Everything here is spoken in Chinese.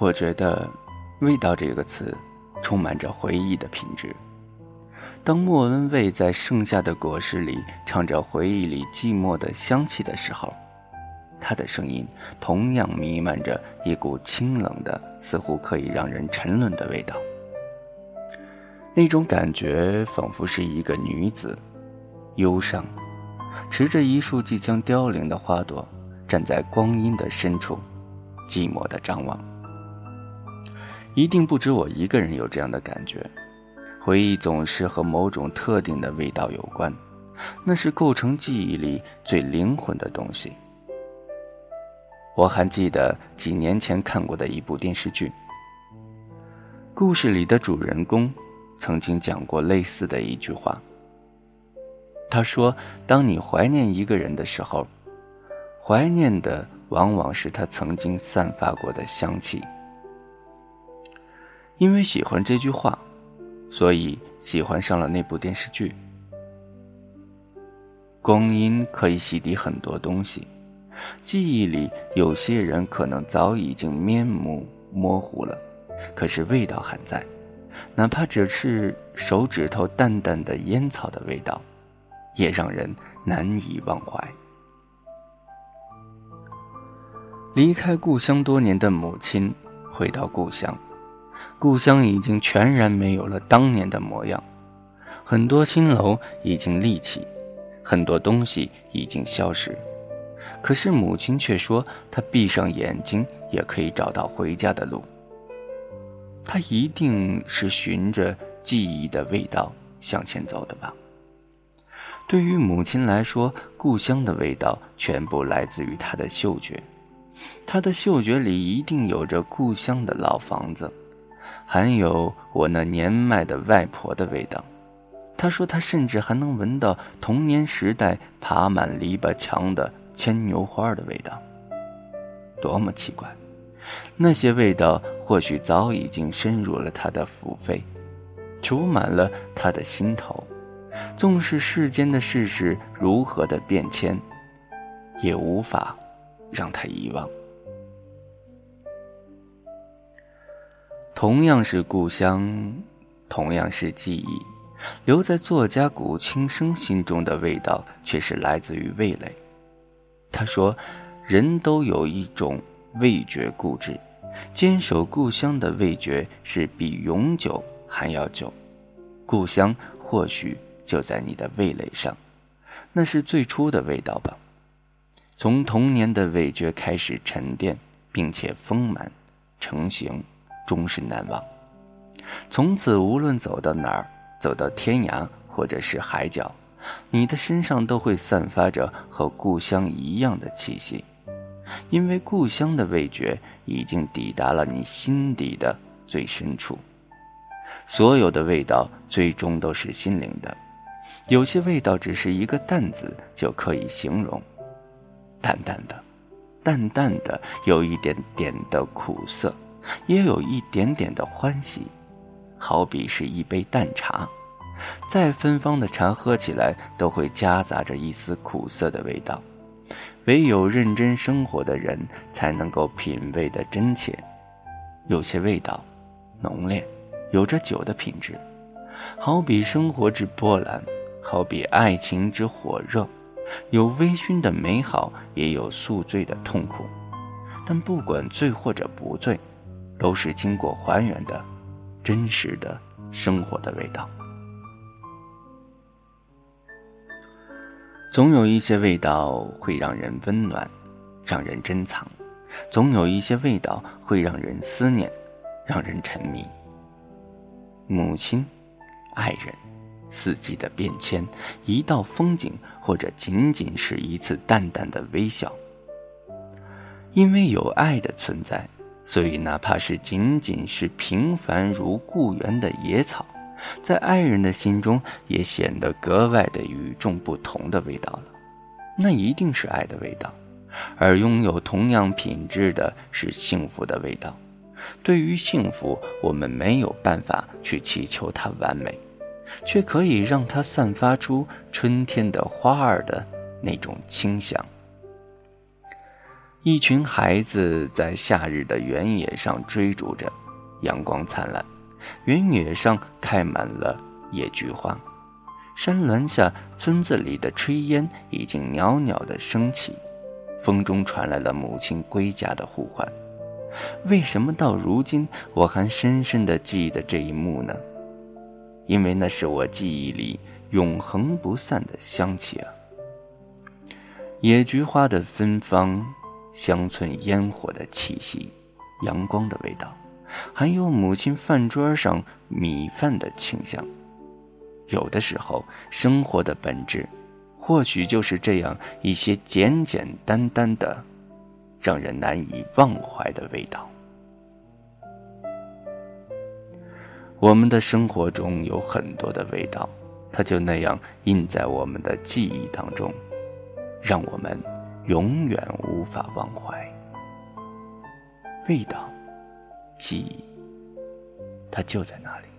我觉得“味道”这个词充满着回忆的品质。当莫文蔚在盛夏的果实里唱着回忆里寂寞的香气的时候，他的声音同样弥漫着一股清冷的、似乎可以让人沉沦的味道。那种感觉仿佛是一个女子，忧伤，持着一束即将凋零的花朵，站在光阴的深处，寂寞的张望。一定不止我一个人有这样的感觉。回忆总是和某种特定的味道有关，那是构成记忆里最灵魂的东西。我还记得几年前看过的一部电视剧，故事里的主人公曾经讲过类似的一句话。他说：“当你怀念一个人的时候，怀念的往往是他曾经散发过的香气。”因为喜欢这句话。所以喜欢上了那部电视剧。光阴可以洗涤很多东西，记忆里有些人可能早已经面目模糊了，可是味道还在，哪怕只是手指头淡淡的烟草的味道，也让人难以忘怀。离开故乡多年的母亲，回到故乡。故乡已经全然没有了当年的模样，很多新楼已经立起，很多东西已经消失。可是母亲却说，她闭上眼睛也可以找到回家的路。她一定是循着记忆的味道向前走的吧？对于母亲来说，故乡的味道全部来自于她的嗅觉，她的嗅觉里一定有着故乡的老房子。还有我那年迈的外婆的味道，她说她甚至还能闻到童年时代爬满篱笆墙的牵牛花的味道。多么奇怪！那些味道或许早已经深入了她的腹肺，储满了她的心头。纵使世间的世事如何的变迁，也无法让她遗忘。同样是故乡，同样是记忆，留在作家古青生心中的味道，却是来自于味蕾。他说：“人都有一种味觉固执，坚守故乡的味觉是比永久还要久。故乡或许就在你的味蕾上，那是最初的味道吧。从童年的味觉开始沉淀，并且丰满成型。”终身难忘。从此，无论走到哪儿，走到天涯或者是海角，你的身上都会散发着和故乡一样的气息，因为故乡的味觉已经抵达了你心底的最深处。所有的味道最终都是心灵的，有些味道只是一个“淡”字就可以形容，淡淡的，淡淡的，有一点点的苦涩。也有一点点的欢喜，好比是一杯淡茶，再芬芳的茶喝起来都会夹杂着一丝苦涩的味道。唯有认真生活的人才能够品味的真切。有些味道浓烈，有着酒的品质，好比生活之波澜，好比爱情之火热，有微醺的美好，也有宿醉的痛苦。但不管醉或者不醉。都是经过还原的，真实的生活的味道。总有一些味道会让人温暖，让人珍藏；总有一些味道会让人思念，让人沉迷。母亲、爱人、四季的变迁、一道风景，或者仅仅是一次淡淡的微笑，因为有爱的存在。所以，哪怕是仅仅是平凡如故园的野草，在爱人的心中也显得格外的与众不同的味道了。那一定是爱的味道，而拥有同样品质的是幸福的味道。对于幸福，我们没有办法去祈求它完美，却可以让它散发出春天的花儿的那种清香。一群孩子在夏日的原野上追逐着，阳光灿烂，原野上开满了野菊花。山峦下，村子里的炊烟已经袅袅的升起，风中传来了母亲归家的呼唤。为什么到如今我还深深的记得这一幕呢？因为那是我记忆里永恒不散的香气啊！野菊花的芬芳。乡村烟火的气息，阳光的味道，还有母亲饭桌上米饭的清香。有的时候，生活的本质，或许就是这样一些简简单单的，让人难以忘怀的味道。我们的生活中有很多的味道，它就那样印在我们的记忆当中，让我们。永远无法忘怀。味道，记忆，它就在那里。